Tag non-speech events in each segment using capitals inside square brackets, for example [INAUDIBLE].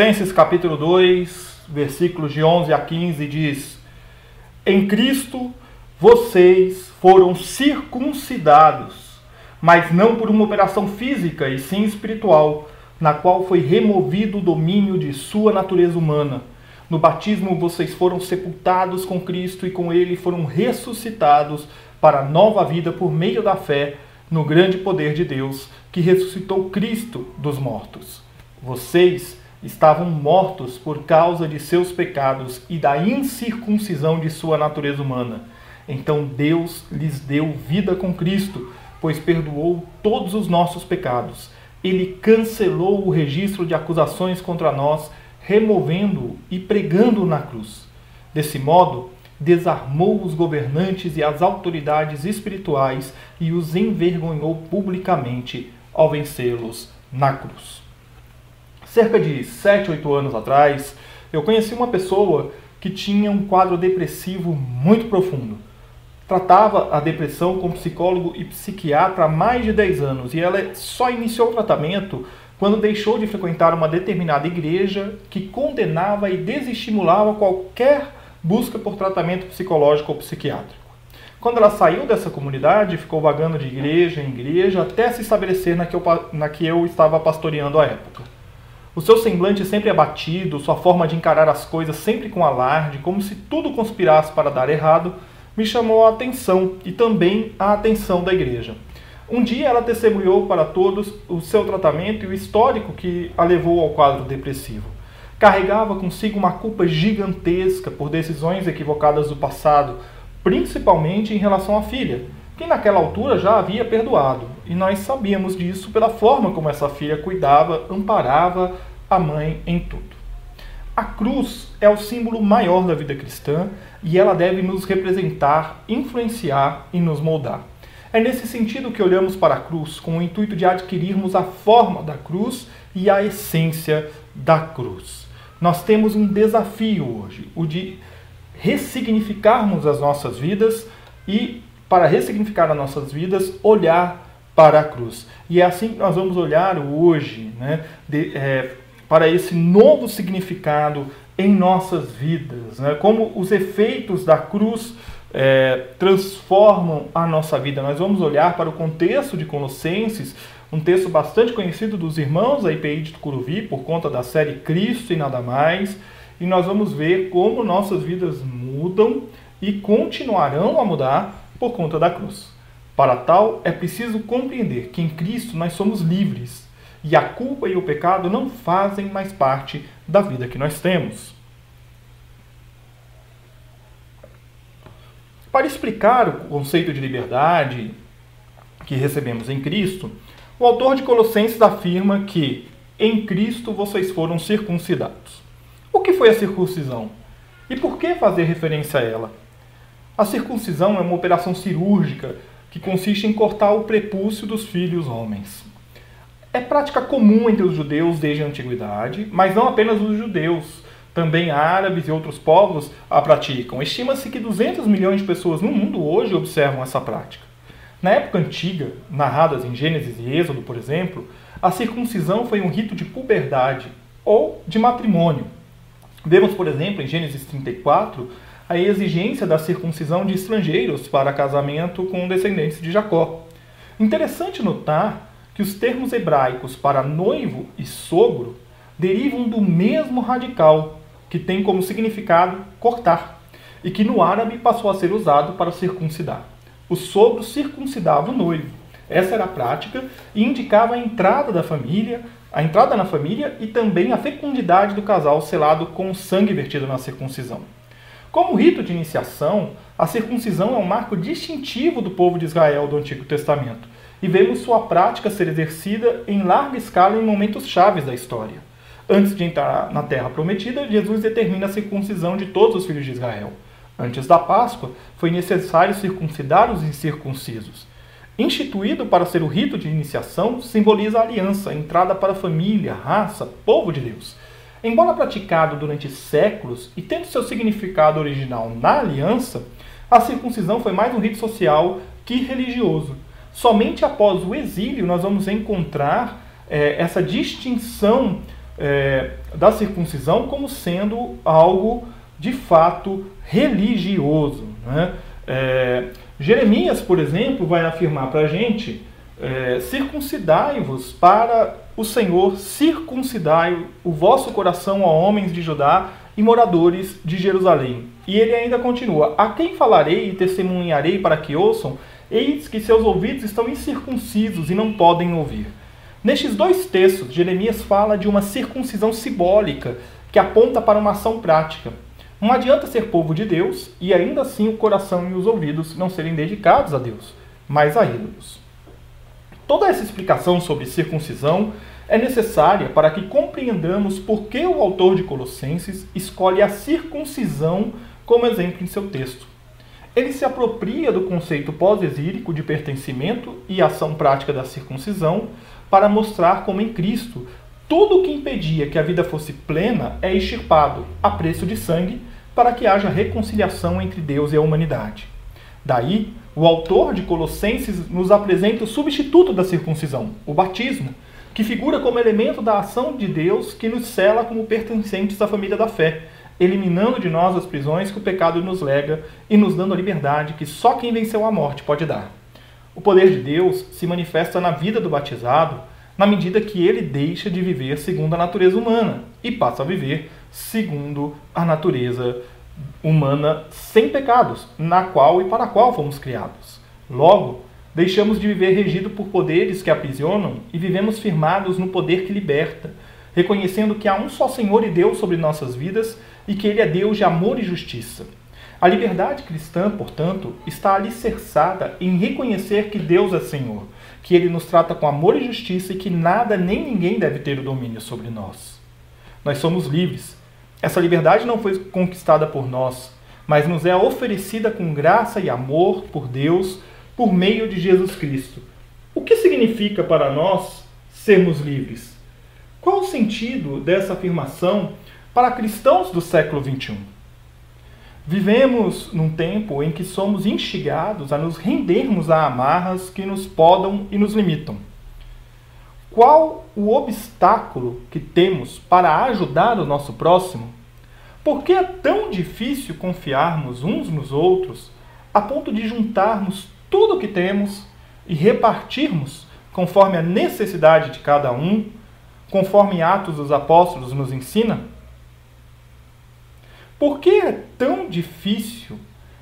Colossenses capítulo 2, versículos de 11 a 15 diz: Em Cristo vocês foram circuncidados, mas não por uma operação física e sim espiritual, na qual foi removido o domínio de sua natureza humana. No batismo vocês foram sepultados com Cristo e com ele foram ressuscitados para nova vida por meio da fé no grande poder de Deus, que ressuscitou Cristo dos mortos. Vocês estavam mortos por causa de seus pecados e da incircuncisão de sua natureza humana. Então Deus lhes deu vida com Cristo, pois perdoou todos os nossos pecados. Ele cancelou o registro de acusações contra nós, removendo-o e pregando-o na cruz. Desse modo, desarmou os governantes e as autoridades espirituais e os envergonhou publicamente ao vencê-los na cruz. Cerca de 7, 8 anos atrás, eu conheci uma pessoa que tinha um quadro depressivo muito profundo. Tratava a depressão com psicólogo e psiquiatra há mais de 10 anos e ela só iniciou o tratamento quando deixou de frequentar uma determinada igreja que condenava e desestimulava qualquer busca por tratamento psicológico ou psiquiátrico. Quando ela saiu dessa comunidade, ficou vagando de igreja em igreja até se estabelecer na que eu, na que eu estava pastoreando à época. O seu semblante sempre abatido, sua forma de encarar as coisas sempre com alarde, como se tudo conspirasse para dar errado, me chamou a atenção e também a atenção da igreja. Um dia ela testemunhou para todos o seu tratamento e o histórico que a levou ao quadro depressivo. Carregava consigo uma culpa gigantesca por decisões equivocadas do passado, principalmente em relação à filha, que naquela altura já havia perdoado, e nós sabíamos disso pela forma como essa filha cuidava, amparava a mãe em tudo. A cruz é o símbolo maior da vida cristã e ela deve nos representar, influenciar e nos moldar. É nesse sentido que olhamos para a cruz com o intuito de adquirirmos a forma da cruz e a essência da cruz. Nós temos um desafio hoje, o de ressignificarmos as nossas vidas e para ressignificar as nossas vidas, olhar para a cruz. E é assim que nós vamos olhar hoje né, de, é, para esse novo significado em nossas vidas, né, como os efeitos da cruz é, transformam a nossa vida. Nós vamos olhar para o contexto de Colossenses, um texto bastante conhecido dos irmãos da IPI de Tucuruvi, por conta da série Cristo e Nada Mais, e nós vamos ver como nossas vidas mudam e continuarão a mudar por conta da cruz. Para tal, é preciso compreender que em Cristo nós somos livres e a culpa e o pecado não fazem mais parte da vida que nós temos. Para explicar o conceito de liberdade que recebemos em Cristo, o autor de Colossenses afirma que em Cristo vocês foram circuncidados. O que foi a circuncisão? E por que fazer referência a ela? A circuncisão é uma operação cirúrgica que consiste em cortar o prepúcio dos filhos homens. É prática comum entre os judeus desde a antiguidade, mas não apenas os judeus, também árabes e outros povos a praticam. Estima-se que 200 milhões de pessoas no mundo hoje observam essa prática. Na época antiga, narradas em Gênesis e Êxodo, por exemplo, a circuncisão foi um rito de puberdade ou de matrimônio. Vemos, por exemplo, em Gênesis 34, a exigência da circuncisão de estrangeiros para casamento com descendentes de Jacó. Interessante notar que os termos hebraicos para noivo e sogro derivam do mesmo radical, que tem como significado cortar, e que no árabe passou a ser usado para circuncidar. O sogro circuncidava o noivo. Essa era a prática e indicava a entrada da família, a entrada na família e também a fecundidade do casal selado com o sangue vertido na circuncisão. Como rito de iniciação, a circuncisão é um marco distintivo do povo de Israel do Antigo Testamento, e vemos sua prática ser exercida em larga escala em momentos chaves da história. Antes de entrar na terra prometida, Jesus determina a circuncisão de todos os filhos de Israel. Antes da Páscoa, foi necessário circuncidar os incircuncisos. Instituído para ser o rito de iniciação, simboliza a aliança, a entrada para a família, raça, povo de Deus. Embora praticado durante séculos e tendo seu significado original na aliança, a circuncisão foi mais um rito social que religioso. Somente após o exílio nós vamos encontrar é, essa distinção é, da circuncisão como sendo algo de fato religioso. Né? É, Jeremias, por exemplo, vai afirmar para a gente: circuncidai-vos para o Senhor, circuncidai o vosso coração, ó homens de Judá e moradores de Jerusalém. E ele ainda continua: A quem falarei e testemunharei para que ouçam? Eis que seus ouvidos estão incircuncisos e não podem ouvir. Nestes dois textos, Jeremias fala de uma circuncisão simbólica que aponta para uma ação prática. Não adianta ser povo de Deus e ainda assim o coração e os ouvidos não serem dedicados a Deus, mas a ídolos. Toda essa explicação sobre circuncisão é necessária para que compreendamos por que o autor de Colossenses escolhe a circuncisão como exemplo em seu texto. Ele se apropria do conceito pós-exílico de pertencimento e ação prática da circuncisão para mostrar como em Cristo tudo o que impedia que a vida fosse plena é extirpado a preço de sangue para que haja reconciliação entre Deus e a humanidade. Daí, o autor de Colossenses nos apresenta o substituto da circuncisão, o batismo, que figura como elemento da ação de Deus que nos cela como pertencentes à família da fé, eliminando de nós as prisões que o pecado nos lega e nos dando a liberdade que só quem venceu a morte pode dar. O poder de Deus se manifesta na vida do batizado na medida que ele deixa de viver segundo a natureza humana e passa a viver segundo a natureza humana sem pecados, na qual e para a qual fomos criados. Logo, deixamos de viver regido por poderes que aprisionam e vivemos firmados no poder que liberta, reconhecendo que há um só Senhor e Deus sobre nossas vidas e que Ele é Deus de amor e justiça. A liberdade cristã, portanto, está alicerçada em reconhecer que Deus é Senhor, que Ele nos trata com amor e justiça e que nada nem ninguém deve ter o domínio sobre nós. Nós somos livres. Essa liberdade não foi conquistada por nós, mas nos é oferecida com graça e amor por Deus por meio de Jesus Cristo. O que significa para nós sermos livres? Qual o sentido dessa afirmação para cristãos do século XXI? Vivemos num tempo em que somos instigados a nos rendermos a amarras que nos podam e nos limitam. Qual o obstáculo que temos para ajudar o nosso próximo? Por que é tão difícil confiarmos uns nos outros a ponto de juntarmos tudo o que temos e repartirmos conforme a necessidade de cada um, conforme Atos dos Apóstolos nos ensina? Por que é tão difícil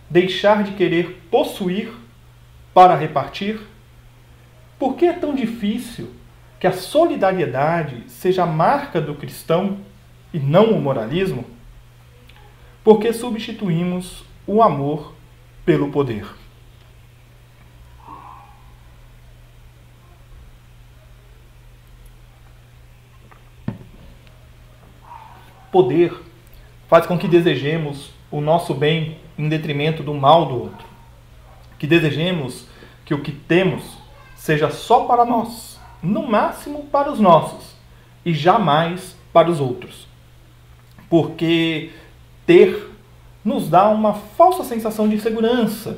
deixar de querer possuir para repartir? Por que é tão difícil que a solidariedade seja a marca do cristão e não o moralismo? Porque substituímos o amor pelo poder. Poder faz com que desejemos o nosso bem em detrimento do mal do outro. Que desejemos que o que temos seja só para nós, no máximo para os nossos, e jamais para os outros. Porque ter nos dá uma falsa sensação de segurança,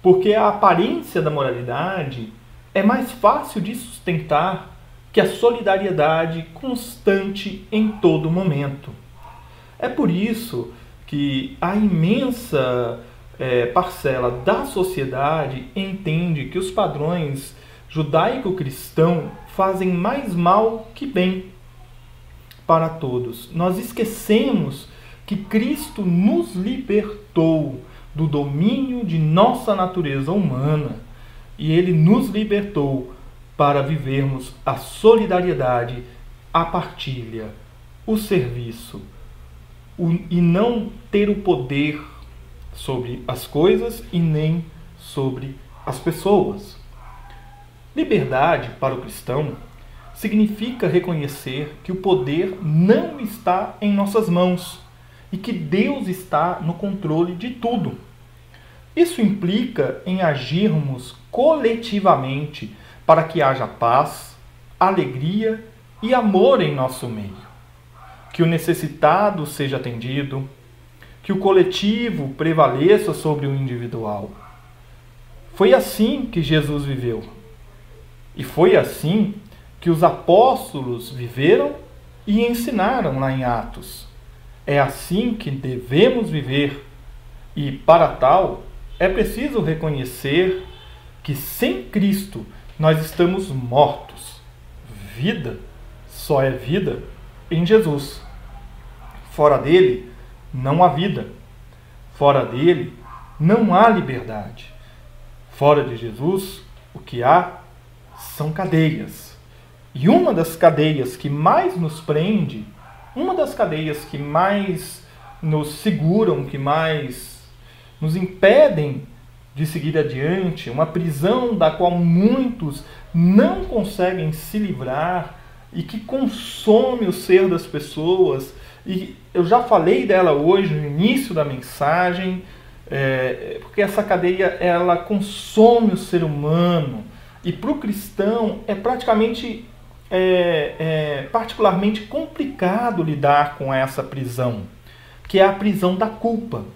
porque a aparência da moralidade é mais fácil de sustentar que a solidariedade constante em todo momento. É por isso que a imensa é, parcela da sociedade entende que os padrões judaico-cristão fazem mais mal que bem para todos. Nós esquecemos que Cristo nos libertou do domínio de nossa natureza humana e ele nos libertou para vivermos a solidariedade, a partilha, o serviço o, e não ter o poder sobre as coisas e nem sobre as pessoas. Liberdade para o cristão significa reconhecer que o poder não está em nossas mãos e que Deus está no controle de tudo. Isso implica em agirmos coletivamente para que haja paz, alegria e amor em nosso meio. Que o necessitado seja atendido, que o coletivo prevaleça sobre o individual. Foi assim que Jesus viveu. E foi assim que os apóstolos viveram e ensinaram lá em Atos. É assim que devemos viver. E para tal, é preciso reconhecer que sem Cristo nós estamos mortos. Vida só é vida em Jesus. Fora dele, não há vida. Fora dele, não há liberdade. Fora de Jesus, o que há são cadeias. E uma das cadeias que mais nos prende, uma das cadeias que mais nos seguram, que mais nos impedem de seguir adiante, uma prisão da qual muitos não conseguem se livrar e que consome o ser das pessoas. E eu já falei dela hoje no início da mensagem, é, porque essa cadeia ela consome o ser humano e para o cristão é praticamente é, é, particularmente complicado lidar com essa prisão, que é a prisão da culpa.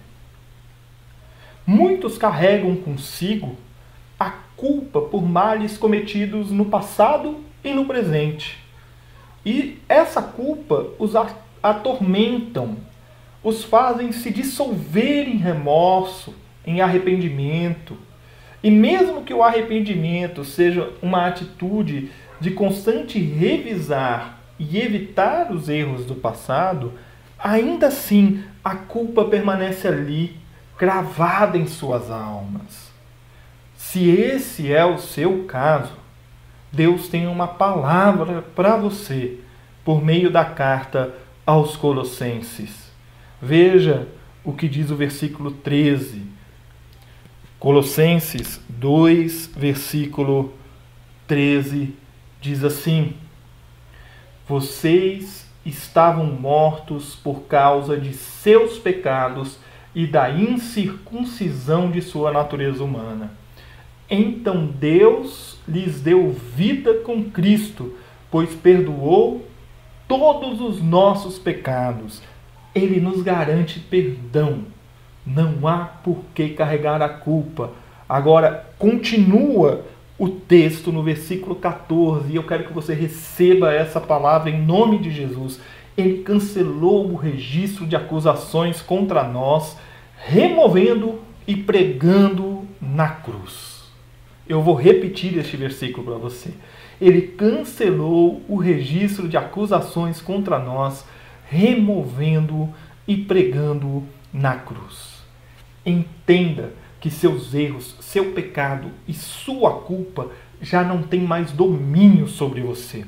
Muitos carregam consigo a culpa por males cometidos no passado e no presente. E essa culpa os atormentam, os fazem se dissolver em remorso, em arrependimento. E mesmo que o arrependimento seja uma atitude de constante revisar e evitar os erros do passado, ainda assim a culpa permanece ali, cravada em suas almas. Se esse é o seu caso, Deus tem uma palavra para você por meio da carta aos Colossenses. Veja o que diz o versículo 13. Colossenses 2, versículo 13, diz assim: Vocês estavam mortos por causa de seus pecados e da incircuncisão de sua natureza humana. Então Deus lhes deu vida com Cristo, pois perdoou todos os nossos pecados. Ele nos garante perdão. Não há por que carregar a culpa. Agora, continua o texto no versículo 14, e eu quero que você receba essa palavra em nome de Jesus. Ele cancelou o registro de acusações contra nós, removendo e pregando na cruz. Eu vou repetir este versículo para você. Ele cancelou o registro de acusações contra nós, removendo e pregando na cruz. Entenda que seus erros, seu pecado e sua culpa já não têm mais domínio sobre você.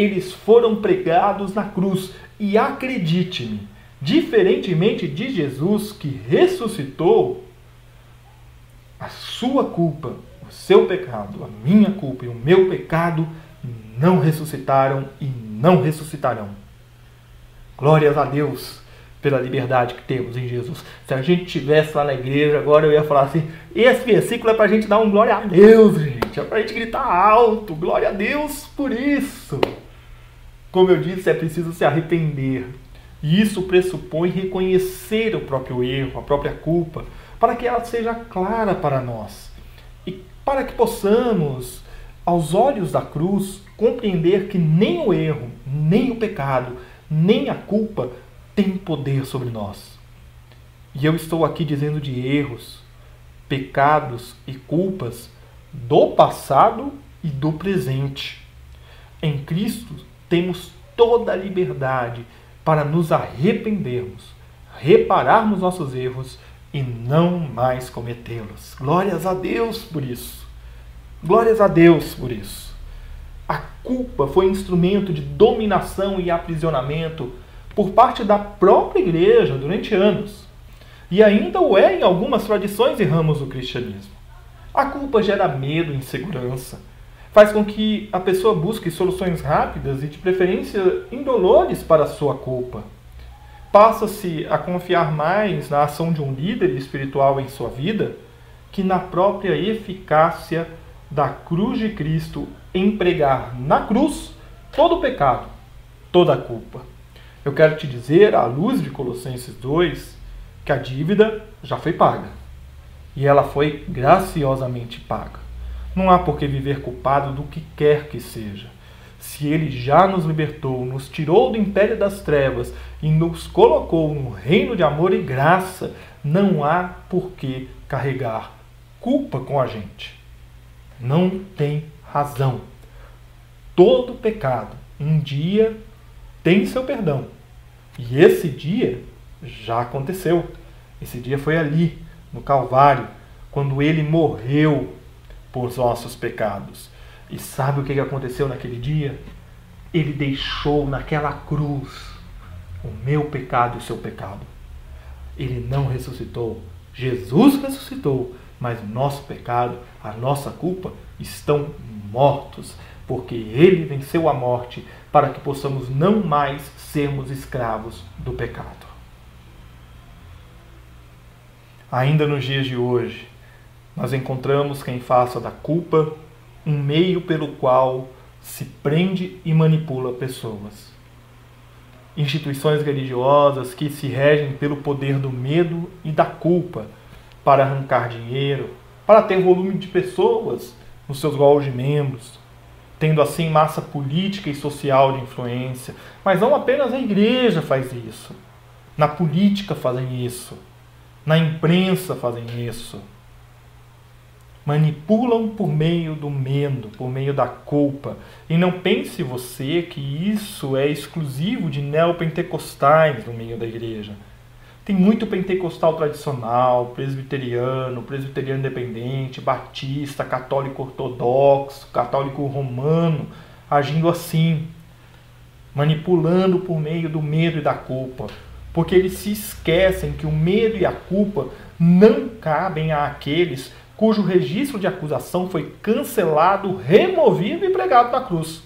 Eles foram pregados na cruz e acredite-me, diferentemente de Jesus que ressuscitou, a sua culpa o seu pecado, a minha culpa e o meu pecado não ressuscitaram e não ressuscitarão. Glórias a Deus pela liberdade que temos em Jesus. Se a gente estivesse lá na igreja, agora eu ia falar assim: esse versículo é para a gente dar um glória a Deus, gente. É para a gente gritar alto, glória a Deus por isso. Como eu disse, é preciso se arrepender. E isso pressupõe reconhecer o próprio erro, a própria culpa, para que ela seja clara para nós para que possamos, aos olhos da cruz, compreender que nem o erro, nem o pecado, nem a culpa tem poder sobre nós. E eu estou aqui dizendo de erros, pecados e culpas do passado e do presente. Em Cristo temos toda a liberdade para nos arrependermos, repararmos nossos erros e não mais cometê-los. Glórias a Deus por isso. Glórias a Deus por isso. A culpa foi instrumento de dominação e aprisionamento por parte da própria igreja durante anos. E ainda o é em algumas tradições e ramos do cristianismo. A culpa gera medo e insegurança. Faz com que a pessoa busque soluções rápidas e, de preferência, indolores para a sua culpa. Passa-se a confiar mais na ação de um líder espiritual em sua vida que na própria eficácia da cruz de Cristo em pregar na cruz todo o pecado, toda a culpa. Eu quero te dizer, à luz de Colossenses 2, que a dívida já foi paga. E ela foi graciosamente paga. Não há por que viver culpado do que quer que seja. Se ele já nos libertou, nos tirou do império das trevas e nos colocou no reino de amor e graça, não há por que carregar culpa com a gente. Não tem razão. Todo pecado um dia tem seu perdão. E esse dia já aconteceu. Esse dia foi ali, no Calvário, quando ele morreu por nossos pecados. E sabe o que aconteceu naquele dia? Ele deixou naquela cruz o meu pecado e o seu pecado. Ele não ressuscitou. Jesus ressuscitou, mas o nosso pecado, a nossa culpa estão mortos, porque ele venceu a morte para que possamos não mais sermos escravos do pecado. Ainda nos dias de hoje, nós encontramos quem faça da culpa um meio pelo qual se prende e manipula pessoas. Instituições religiosas que se regem pelo poder do medo e da culpa para arrancar dinheiro, para ter volume de pessoas nos seus gols de membros, tendo assim massa política e social de influência. Mas não apenas a igreja faz isso. Na política fazem isso. Na imprensa fazem isso. Manipulam por meio do medo, por meio da culpa. E não pense você que isso é exclusivo de neopentecostais no meio da igreja. Tem muito pentecostal tradicional, presbiteriano, presbiteriano independente, batista, católico ortodoxo, católico romano, agindo assim, manipulando por meio do medo e da culpa. Porque eles se esquecem que o medo e a culpa não cabem àqueles cujo registro de acusação foi cancelado, removido e pregado na cruz.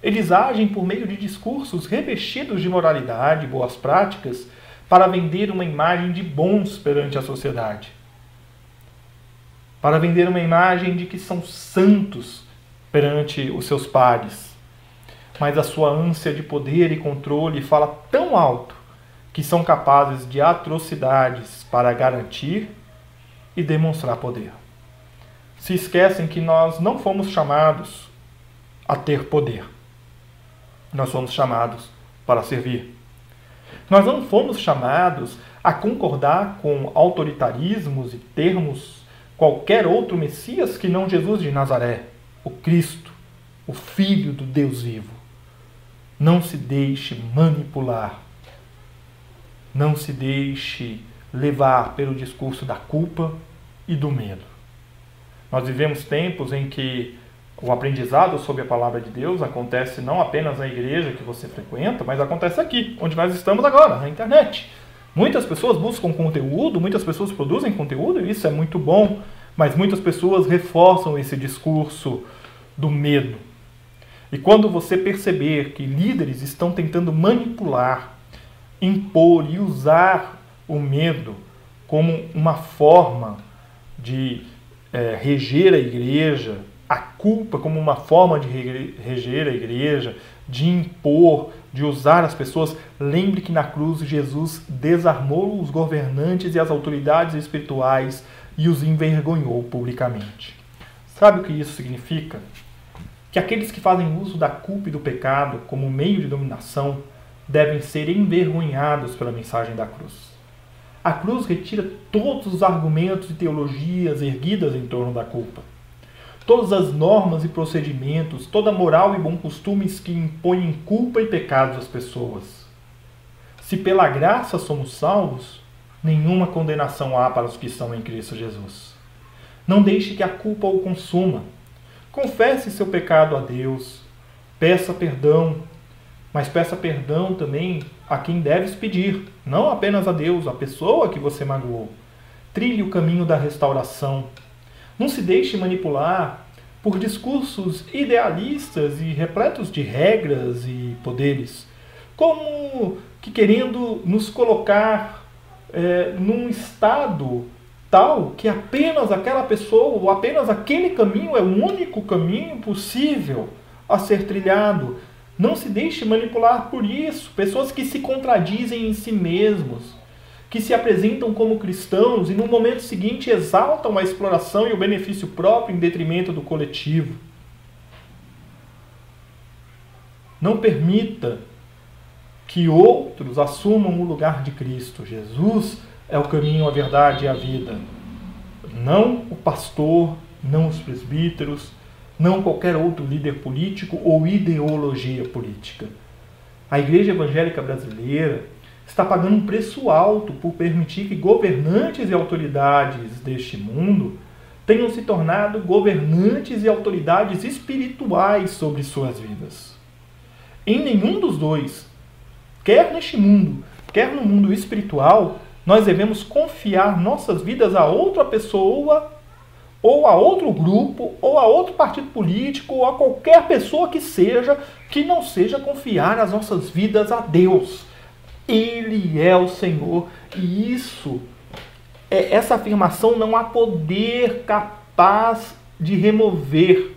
Eles agem por meio de discursos revestidos de moralidade e boas práticas para vender uma imagem de bons perante a sociedade. Para vender uma imagem de que são santos perante os seus pares. Mas a sua ânsia de poder e controle fala tão alto que são capazes de atrocidades para garantir e demonstrar poder. Se esquecem que nós não fomos chamados a ter poder nós somos chamados para servir. Nós não fomos chamados a concordar com autoritarismos e termos qualquer outro Messias que não Jesus de Nazaré, o Cristo, o Filho do Deus vivo. Não se deixe manipular. Não se deixe levar pelo discurso da culpa e do medo. Nós vivemos tempos em que o aprendizado sobre a palavra de Deus acontece não apenas na igreja que você frequenta, mas acontece aqui, onde nós estamos agora, na internet. Muitas pessoas buscam conteúdo, muitas pessoas produzem conteúdo, e isso é muito bom, mas muitas pessoas reforçam esse discurso do medo. E quando você perceber que líderes estão tentando manipular, impor e usar o medo como uma forma de é, reger a igreja, a culpa como uma forma de reger a igreja, de impor, de usar as pessoas, lembre que na cruz Jesus desarmou os governantes e as autoridades espirituais e os envergonhou publicamente. Sabe o que isso significa? Que aqueles que fazem uso da culpa e do pecado como meio de dominação devem ser envergonhados pela mensagem da cruz. A cruz retira todos os argumentos e teologias erguidas em torno da culpa todas as normas e procedimentos, toda moral e bons costumes que impõem culpa e pecados às pessoas. Se pela graça somos salvos, nenhuma condenação há para os que estão em Cristo Jesus. Não deixe que a culpa o consuma. Confesse seu pecado a Deus. Peça perdão, mas peça perdão também a quem deves pedir, não apenas a Deus, a pessoa que você magoou. Trilhe o caminho da restauração, não se deixe manipular por discursos idealistas e repletos de regras e poderes, como que querendo nos colocar é, num estado tal que apenas aquela pessoa ou apenas aquele caminho é o único caminho possível a ser trilhado. Não se deixe manipular por isso. Pessoas que se contradizem em si mesmos, que se apresentam como cristãos e no momento seguinte exaltam a exploração e o benefício próprio em detrimento do coletivo. Não permita que outros assumam o lugar de Cristo. Jesus é o caminho, a verdade e a vida. Não o pastor, não os presbíteros, não qualquer outro líder político ou ideologia política. A Igreja Evangélica Brasileira está pagando um preço alto por permitir que governantes e autoridades deste mundo tenham se tornado governantes e autoridades espirituais sobre suas vidas. Em nenhum dos dois, quer neste mundo, quer no mundo espiritual, nós devemos confiar nossas vidas a outra pessoa, ou a outro grupo, ou a outro partido político, ou a qualquer pessoa que seja, que não seja confiar as nossas vidas a Deus. Ele é o Senhor. E isso, é, essa afirmação não há poder capaz de remover.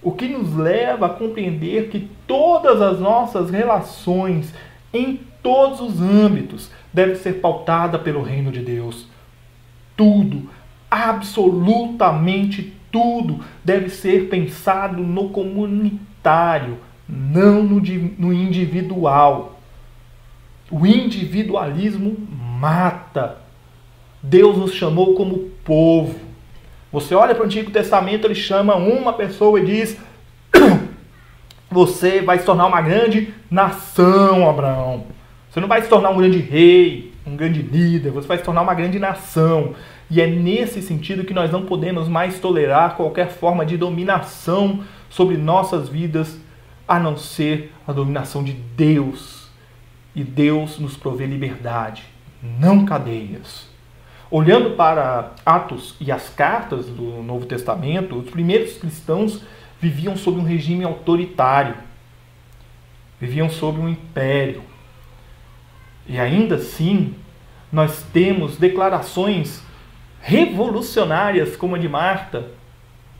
O que nos leva a compreender que todas as nossas relações, em todos os âmbitos, deve ser pautada pelo reino de Deus. Tudo, absolutamente tudo, deve ser pensado no comunitário, não no, no individual. O individualismo mata. Deus nos chamou como povo. Você olha para o Antigo Testamento, ele chama uma pessoa e diz: [COUGHS] Você vai se tornar uma grande nação, Abraão. Você não vai se tornar um grande rei, um grande líder, você vai se tornar uma grande nação. E é nesse sentido que nós não podemos mais tolerar qualquer forma de dominação sobre nossas vidas, a não ser a dominação de Deus. E Deus nos provê liberdade, não cadeias. Olhando para Atos e as cartas do Novo Testamento, os primeiros cristãos viviam sob um regime autoritário, viviam sob um império e ainda assim, nós temos declarações revolucionárias, como a de Marta,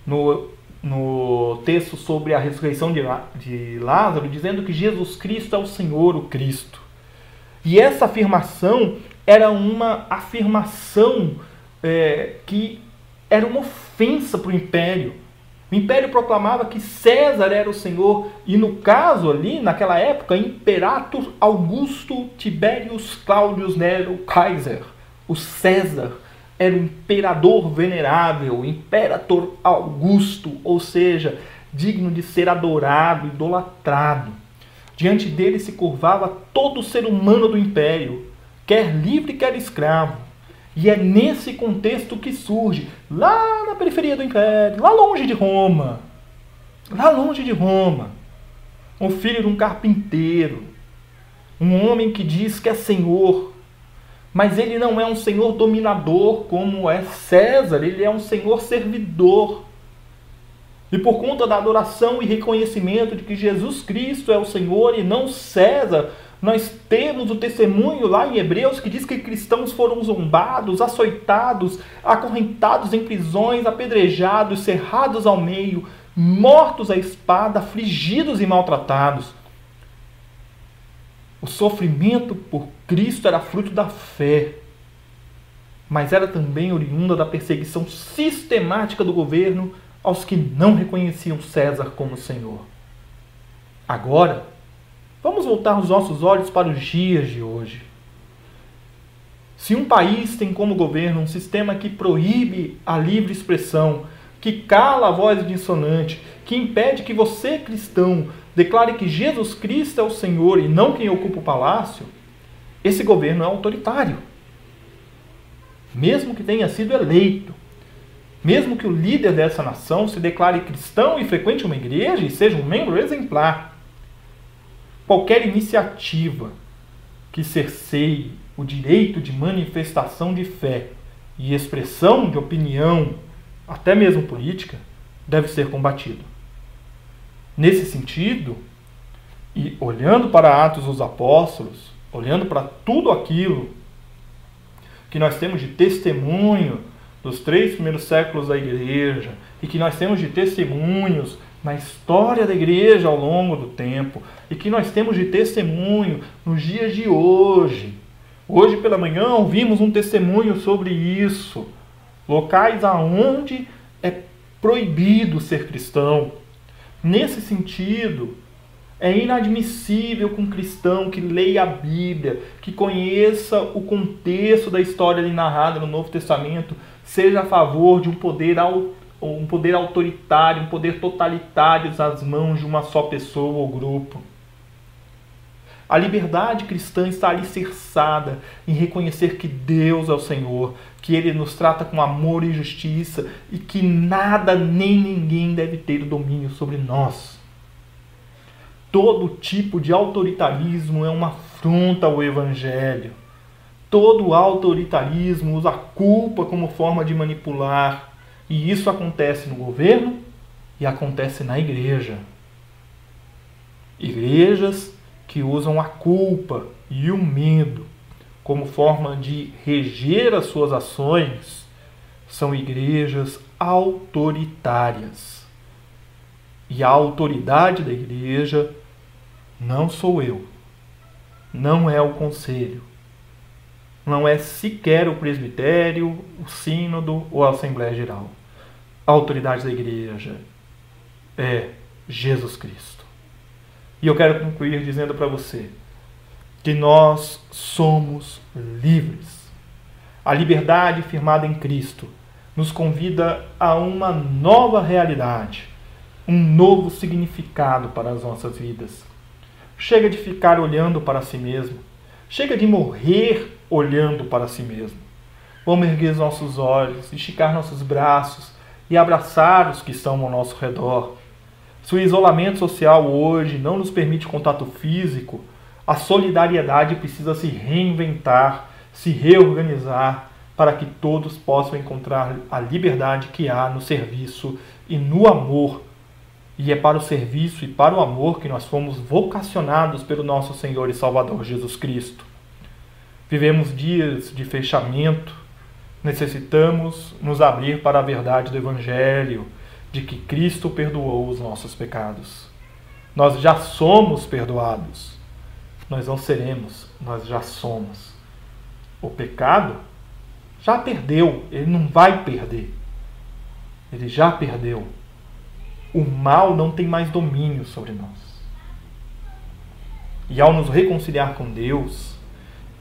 no, no texto sobre a ressurreição de, de Lázaro, dizendo que Jesus Cristo é o Senhor, o Cristo. E essa afirmação era uma afirmação é, que era uma ofensa para o império. O império proclamava que César era o senhor, e no caso ali, naquela época, Imperator Augusto Tiberius Claudius Nero Kaiser, o César, era o imperador venerável, o Imperator Augusto, ou seja, digno de ser adorado, idolatrado. Diante dele se curvava todo ser humano do império, quer livre, quer escravo. E é nesse contexto que surge, lá na periferia do Império, lá longe de Roma, lá longe de Roma, o filho de um carpinteiro, um homem que diz que é senhor, mas ele não é um senhor dominador como é César, ele é um senhor servidor. E por conta da adoração e reconhecimento de que Jesus Cristo é o Senhor e não César, nós temos o testemunho lá em Hebreus que diz que cristãos foram zombados, açoitados, acorrentados em prisões, apedrejados, cerrados ao meio, mortos à espada, afligidos e maltratados. O sofrimento por Cristo era fruto da fé, mas era também oriunda da perseguição sistemática do governo aos que não reconheciam César como Senhor. Agora, Vamos voltar os nossos olhos para os dias de hoje. Se um país tem como governo um sistema que proíbe a livre expressão, que cala a voz dissonante, que impede que você, cristão, declare que Jesus Cristo é o Senhor e não quem ocupa o palácio, esse governo é autoritário. Mesmo que tenha sido eleito, mesmo que o líder dessa nação se declare cristão e frequente uma igreja e seja um membro exemplar, qualquer iniciativa que cerceie o direito de manifestação de fé e expressão de opinião, até mesmo política, deve ser combatido. Nesse sentido, e olhando para Atos dos Apóstolos, olhando para tudo aquilo que nós temos de testemunho dos três primeiros séculos da igreja e que nós temos de testemunhos na história da igreja ao longo do tempo e que nós temos de testemunho nos dias de hoje. Hoje pela manhã ouvimos um testemunho sobre isso. Locais aonde é proibido ser cristão. Nesse sentido, é inadmissível que um cristão que leia a Bíblia, que conheça o contexto da história ali narrada no Novo Testamento, seja a favor de um poder, um poder autoritário, um poder totalitário nas mãos de uma só pessoa ou grupo. A liberdade cristã está alicerçada em reconhecer que Deus é o Senhor, que Ele nos trata com amor e justiça e que nada nem ninguém deve ter o domínio sobre nós. Todo tipo de autoritarismo é uma afronta ao Evangelho. Todo autoritarismo usa a culpa como forma de manipular. E isso acontece no governo e acontece na igreja. Igrejas que usam a culpa e o medo como forma de reger as suas ações são igrejas autoritárias. E a autoridade da igreja não sou eu. Não é o conselho. Não é sequer o presbitério, o sínodo ou a Assembleia Geral. A autoridade da igreja é Jesus Cristo. E eu quero concluir dizendo para você que nós somos livres. A liberdade firmada em Cristo nos convida a uma nova realidade, um novo significado para as nossas vidas. Chega de ficar olhando para si mesmo. Chega de morrer olhando para si mesmo. Vamos erguer os nossos olhos, esticar nossos braços e abraçar os que estão ao nosso redor. Se o isolamento social hoje não nos permite contato físico, a solidariedade precisa se reinventar, se reorganizar para que todos possam encontrar a liberdade que há no serviço e no amor. E é para o serviço e para o amor que nós fomos vocacionados pelo nosso Senhor e Salvador Jesus Cristo. Vivemos dias de fechamento, necessitamos nos abrir para a verdade do Evangelho, de que Cristo perdoou os nossos pecados. Nós já somos perdoados. Nós não seremos, nós já somos. O pecado já perdeu, ele não vai perder. Ele já perdeu o mal não tem mais domínio sobre nós. E ao nos reconciliar com Deus,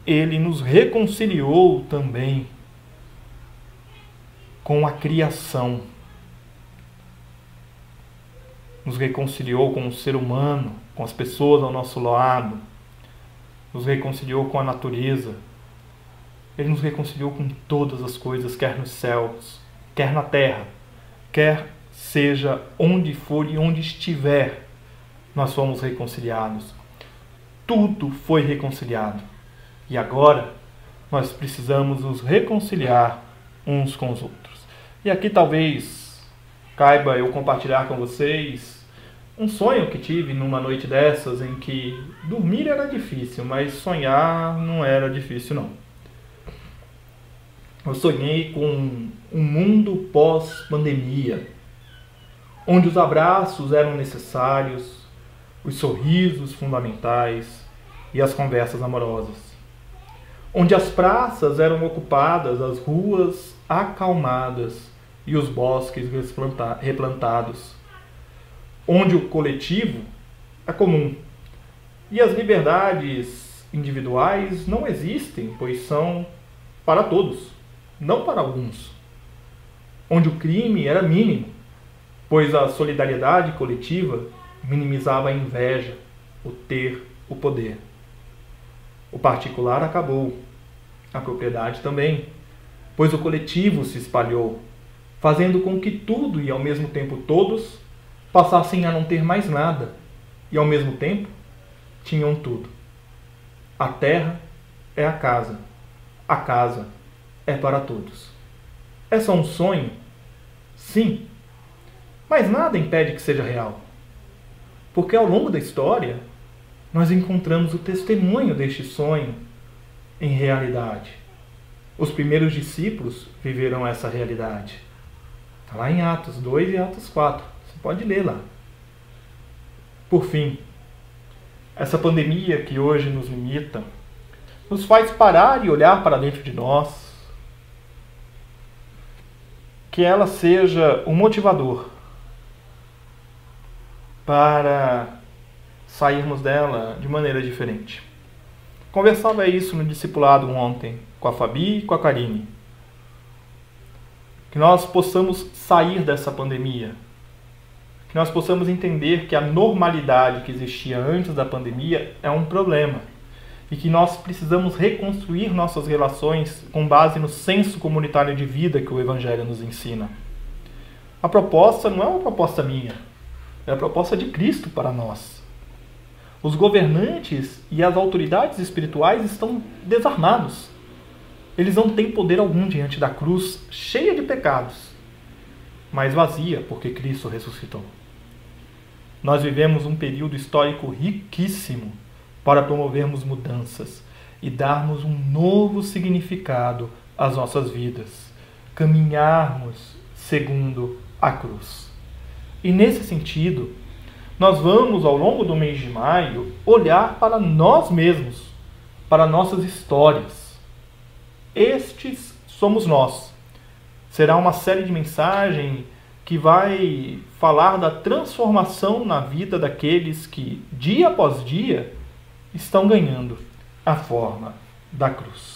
ele nos reconciliou também com a criação. Nos reconciliou com o ser humano, com as pessoas ao nosso lado. Nos reconciliou com a natureza. Ele nos reconciliou com todas as coisas, quer nos céus, quer na terra, quer seja onde for e onde estiver, nós fomos reconciliados. Tudo foi reconciliado. E agora nós precisamos nos reconciliar uns com os outros. E aqui talvez caiba eu compartilhar com vocês um sonho que tive numa noite dessas em que dormir era difícil, mas sonhar não era difícil não. Eu sonhei com um mundo pós-pandemia onde os abraços eram necessários, os sorrisos fundamentais e as conversas amorosas, onde as praças eram ocupadas, as ruas acalmadas e os bosques replantados, onde o coletivo é comum. E as liberdades individuais não existem, pois são para todos, não para alguns, onde o crime era mínimo pois a solidariedade coletiva minimizava a inveja, o ter, o poder. O particular acabou, a propriedade também, pois o coletivo se espalhou, fazendo com que tudo e ao mesmo tempo todos passassem a não ter mais nada e ao mesmo tempo tinham tudo. A terra é a casa, a casa é para todos. É só um sonho? Sim, Mas nada impede que seja real. Porque ao longo da história, nós encontramos o testemunho deste sonho em realidade. Os primeiros discípulos viveram essa realidade. Está lá em Atos 2 e Atos 4. Você pode ler lá. Por fim, essa pandemia que hoje nos limita, nos faz parar e olhar para dentro de nós, que ela seja um motivador para sairmos dela de maneira diferente. Conversava isso no discipulado ontem com a Fabi e com a Karine. Que nós possamos sair dessa pandemia. Que nós possamos entender que a normalidade que existia antes da pandemia é um problema. E que nós precisamos reconstruir nossas relações com base no senso comunitário de vida que o Evangelho nos ensina. A proposta não é uma proposta minha, é a proposta de Cristo para nós. Os governantes e as autoridades espirituais estão desarmados. Eles não têm poder algum diante da cruz, cheia de pecados, mas vazia, porque Cristo ressuscitou. Nós vivemos um período histórico riquíssimo para promovermos mudanças e darmos um novo significado às nossas vidas, caminharmos segundo a cruz. E nesse sentido, nós vamos, ao longo do mês de maio, olhar para nós mesmos, para nossas histórias. Estes somos nós. Será uma série de mensagens que vai falar da transformação na vida daqueles que, dia após dia, estão ganhando a forma da cruz.